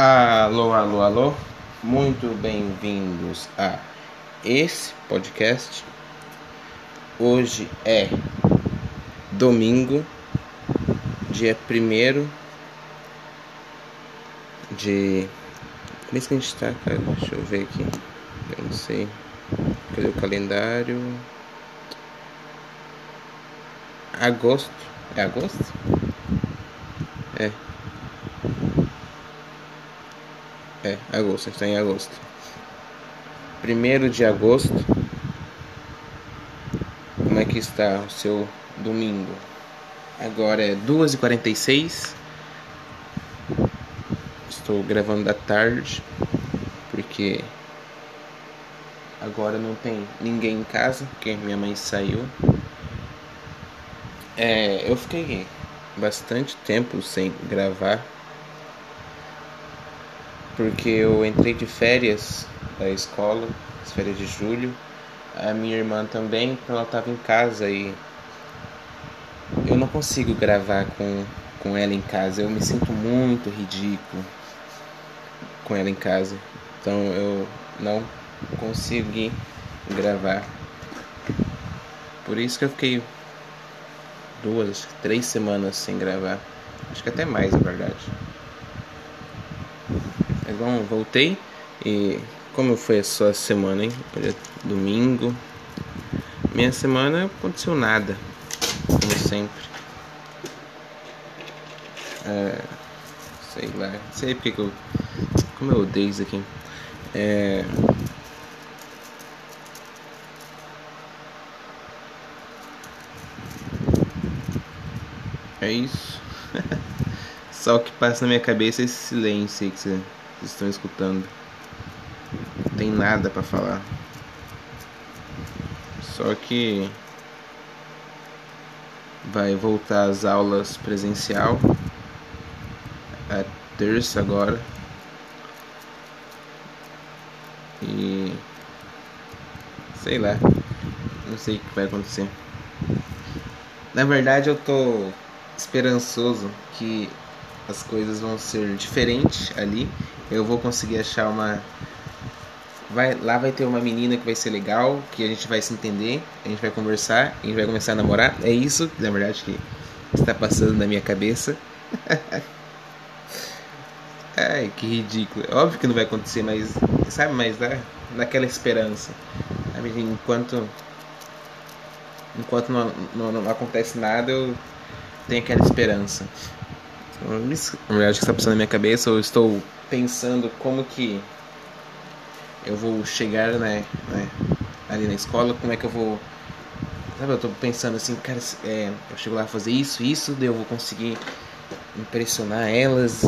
Alô, alô, alô, muito bem-vindos a esse podcast. Hoje é domingo, dia 1 de. Como é que a gente tá, cara? Deixa eu ver aqui. Eu não sei. Cadê o calendário? Agosto. É agosto? É, agosto, está em agosto. Primeiro de agosto. Como é que está o seu domingo? Agora é 2h46. Estou gravando da tarde. Porque agora não tem ninguém em casa, porque minha mãe saiu. É, eu fiquei bastante tempo sem gravar porque eu entrei de férias da escola, as férias de julho. A minha irmã também, ela estava em casa e eu não consigo gravar com, com ela em casa. Eu me sinto muito ridículo com ela em casa. Então eu não consegui gravar. Por isso que eu fiquei duas, três semanas sem gravar. Acho que até mais, na verdade. Mas bom, voltei e como foi a sua semana, hein? Hoje é domingo. Minha semana aconteceu nada, como sempre. É, sei lá, sei porque que eu. Como eu odeio isso aqui. É. É isso. Só o que passa na minha cabeça é esse silêncio aí que você estão escutando. Não tem nada para falar. Só que vai voltar às aulas presencial. É terça agora. E sei lá. Não sei o que vai acontecer. Na verdade eu tô esperançoso que as coisas vão ser diferentes ali eu vou conseguir achar uma vai lá vai ter uma menina que vai ser legal, que a gente vai se entender, a gente vai conversar, a gente vai começar a namorar. É isso, na verdade, que está passando na minha cabeça. Ai, que ridículo. Óbvio que não vai acontecer, mas sabe, mas dá naquela esperança. Enquanto enquanto não, não, não acontece nada, eu tenho aquela esperança. Na verdade, que está passando na minha cabeça, eu estou pensando como que eu vou chegar, né, né, ali na escola, como é que eu vou. Sabe, eu tô pensando assim, cara, é, eu chego lá a fazer isso, isso, daí eu vou conseguir impressionar elas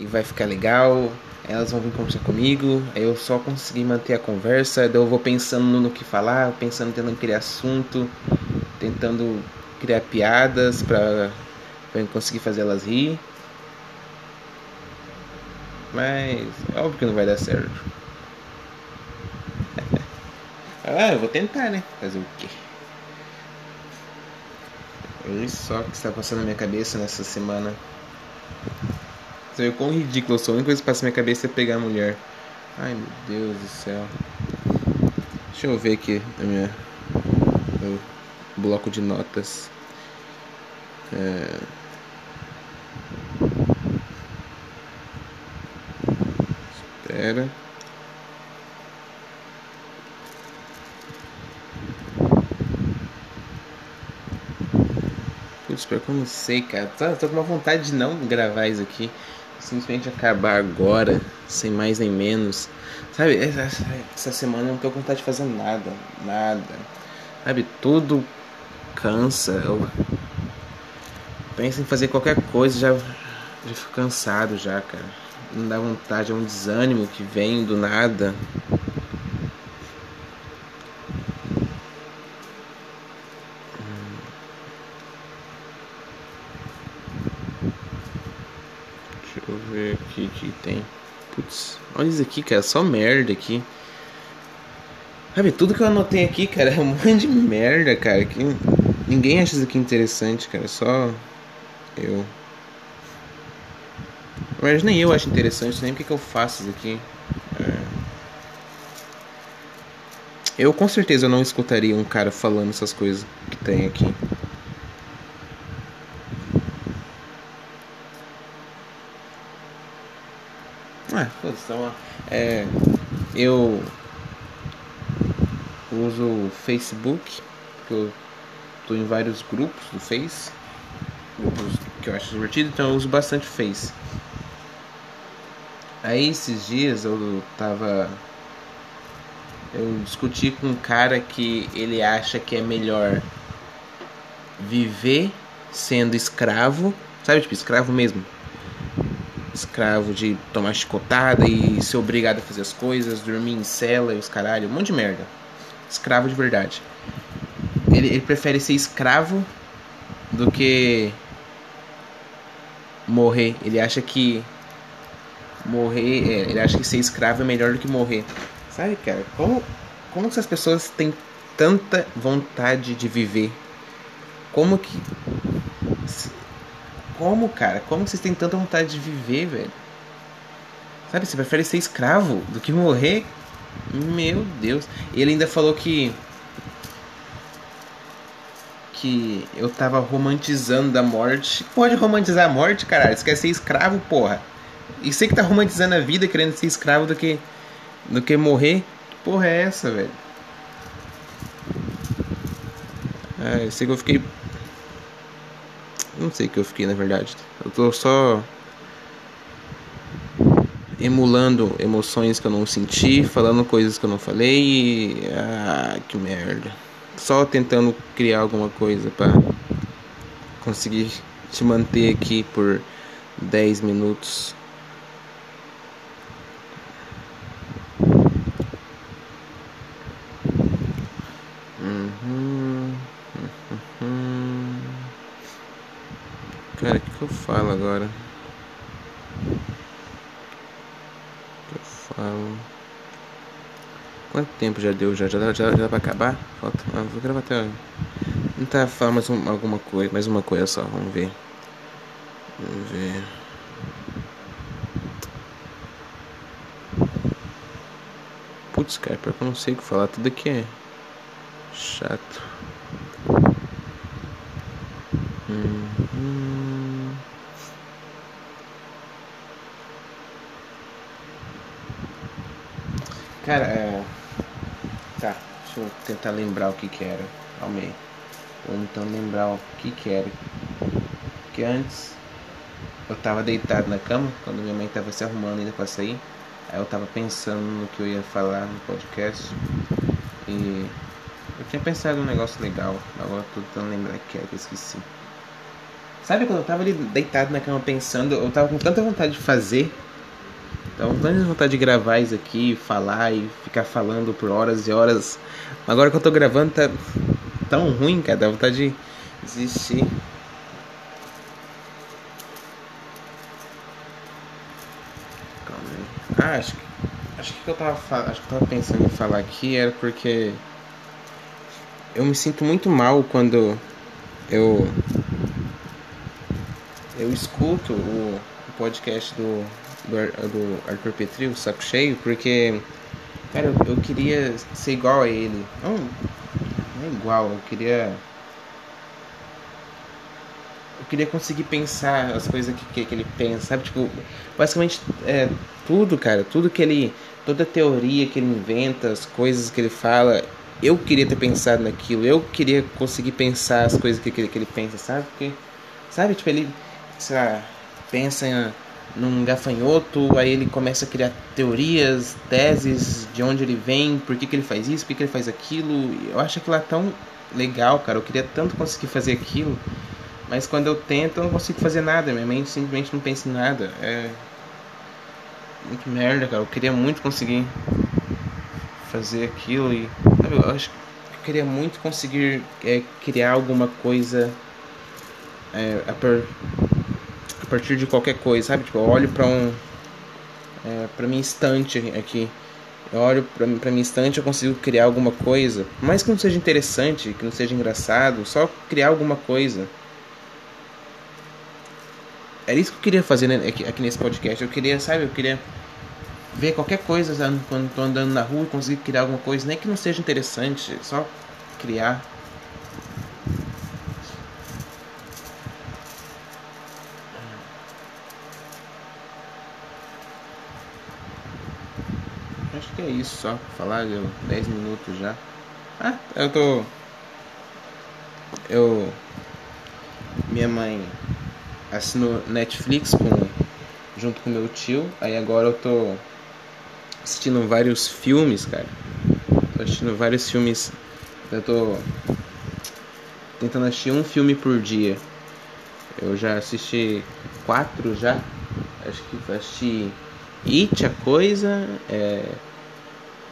e vai ficar legal, elas vão vir conversar comigo, aí eu só consegui manter a conversa, daí eu vou pensando no que falar, pensando tentando criar assunto, tentando criar piadas eu conseguir fazer elas rir. Mas é óbvio que não vai dar certo. ah, eu vou tentar, né? Fazer o quê? Olha só o que está passando na minha cabeça nessa semana. Você vê quão ridículo eu sou. A única coisa que passa na minha cabeça é pegar a mulher. Ai meu Deus do céu. Deixa eu ver aqui a minha, meu bloco de notas. É... Espera. Putz, pior que eu não sei, cara. Tô, tô com uma vontade de não gravar isso aqui. Simplesmente acabar agora, sem mais nem menos. Sabe, essa, essa semana eu não tô com vontade de fazer nada. Nada. Sabe, tudo cansa. Eu penso em fazer qualquer coisa, já, já fico cansado já, cara não dá vontade, é um desânimo que vem do nada. Deixa eu ver aqui que tem. Putz, olha isso aqui, cara, só merda aqui. Sabe, tudo que eu anotei aqui, cara, é um monte de merda, cara. Que ninguém acha isso aqui interessante, cara. Só eu. Mas nem eu acho interessante, nem porque que eu faço isso aqui. É... Eu com certeza não escutaria um cara falando essas coisas que tem aqui. Ah, então, é, eu uso o Facebook, porque eu tô em vários grupos do Face, grupos que eu acho divertido, então eu uso bastante Face. Aí esses dias eu tava. Eu discuti com um cara que ele acha que é melhor viver sendo escravo, sabe, tipo, escravo mesmo, escravo de tomar chicotada e ser obrigado a fazer as coisas, dormir em cela e os caralho, um monte de merda. Escravo de verdade. Ele, ele prefere ser escravo do que morrer. Ele acha que morrer, é, ele acha que ser escravo é melhor do que morrer. Sabe, cara? Como, como essas pessoas têm tanta vontade de viver? Como que como, cara? Como vocês têm tanta vontade de viver, velho? Sabe, você prefere ser escravo do que morrer? Meu Deus. Ele ainda falou que. Que eu tava romantizando a morte. Pode romantizar a morte, caralho. Você quer ser escravo, porra. E você que tá romantizando a vida querendo ser escravo do que. do que morrer. Que porra é essa, velho? Ah, eu sei que eu fiquei não sei que eu fiquei na verdade. Eu tô só emulando emoções que eu não senti, falando coisas que eu não falei e. Ah, que merda. Só tentando criar alguma coisa para conseguir te manter aqui por 10 minutos. Cara, o que, que eu falo agora? O que eu falo? Quanto tempo já deu? Já, já, já, já dá pra acabar? Falta. Ah, vou gravar até. Não tá falando mais um, alguma coisa, mais uma coisa só, vamos ver. Vamos ver. Putz, cara, porque eu não sei o que falar, tudo aqui é chato. Cara, é. Tá, deixa eu tentar lembrar o que que era. Calma aí. Vou tentando lembrar o que que era. Porque antes eu tava deitado na cama, quando minha mãe tava se arrumando ainda pra sair. Aí eu tava pensando no que eu ia falar no podcast. E eu tinha pensado num negócio legal. Agora eu tô tentando lembrar que era que eu esqueci. Sabe quando eu tava ali deitado na cama pensando, eu tava com tanta vontade de fazer então, não vontade de gravar isso aqui, falar e ficar falando por horas e horas. Agora que eu tô gravando tá tão ruim, cara, dá vontade de desistir. Ah, acho que, acho que eu tava, acho que eu tava pensando em falar aqui era porque eu me sinto muito mal quando eu eu escuto o podcast do do, do Arthur Petri, o saco cheio, porque, cara, eu, eu queria ser igual a ele. Não, não é igual, eu queria. Eu queria conseguir pensar as coisas que, que, que ele pensa, sabe? Tipo, basicamente, é, tudo, cara, tudo que ele. Toda teoria que ele inventa, as coisas que ele fala, eu queria ter pensado naquilo, eu queria conseguir pensar as coisas que, que, que ele pensa, sabe? Porque, sabe, tipo, ele, sei lá, pensa em num gafanhoto, aí ele começa a criar teorias, teses de onde ele vem, por que, que ele faz isso, por que, que ele faz aquilo. Eu acho aquilo lá tão legal, cara. Eu queria tanto conseguir fazer aquilo, mas quando eu tento eu não consigo fazer nada. Minha mente simplesmente não pensa em nada. É muito merda, cara. Eu queria muito conseguir fazer aquilo e sabe, eu acho que eu queria muito conseguir é, criar alguma coisa é, a, a partir de qualquer coisa, sabe? Tipo, eu olho para um é, para minha estante aqui. Eu olho para minha estante, eu consigo criar alguma coisa, mais que não seja interessante, que não seja engraçado, só criar alguma coisa. era isso que eu queria fazer né, aqui, aqui, nesse podcast. Eu queria, sabe, eu queria ver qualquer coisa sabe, quando tô andando na rua conseguir criar alguma coisa, nem que não seja interessante, só criar. É isso só. Falar, deu 10 minutos já. Ah, eu tô. Eu. Minha mãe assinou Netflix com, junto com meu tio. Aí agora eu tô assistindo vários filmes, cara. Tô assistindo vários filmes. Eu tô tentando assistir um filme por dia. Eu já assisti quatro já. Acho que assisti It, a coisa. É...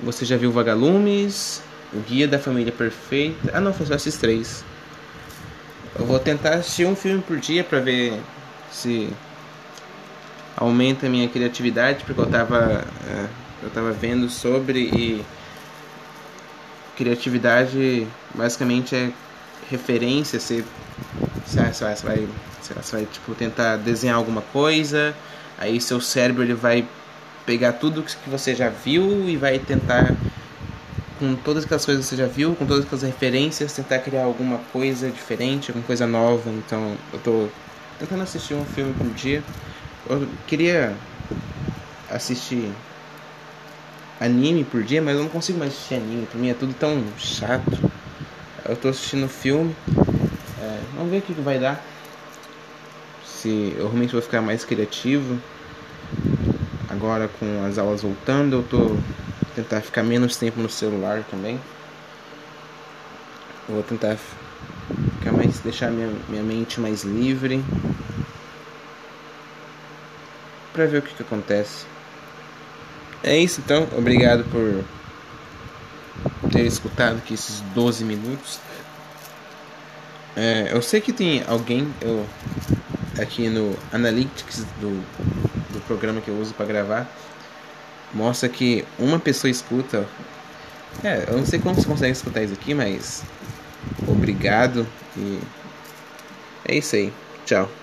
Você já viu Vagalumes? O Guia da Família Perfeita. Ah não, foi só esses três. Eu vou tentar assistir um filme por dia para ver se aumenta a minha criatividade, porque eu tava, é, eu tava vendo sobre e criatividade basicamente é referência, você, você, vai, você vai, você vai tipo, tentar desenhar alguma coisa, aí seu cérebro ele vai pegar tudo que você já viu e vai tentar com todas aquelas coisas que você já viu, com todas aquelas referências, tentar criar alguma coisa diferente, alguma coisa nova. Então, eu tô tentando assistir um filme por dia. Eu queria assistir anime por dia, mas eu não consigo mais assistir anime. Pra mim é tudo tão chato. Eu tô assistindo filme. É, vamos ver o que, que vai dar. Se eu realmente vou ficar mais criativo. Agora com as aulas voltando, eu tô tentar ficar menos tempo no celular também. Eu vou tentar ficar mais, deixar minha, minha mente mais livre para ver o que, que acontece. É isso então, obrigado por ter escutado aqui esses 12 minutos. É, eu sei que tem alguém eu, aqui no Analytics do, do programa que eu uso para gravar mostra que uma pessoa escuta. É, eu não sei como você consegue escutar isso aqui, mas obrigado e é isso aí. Tchau.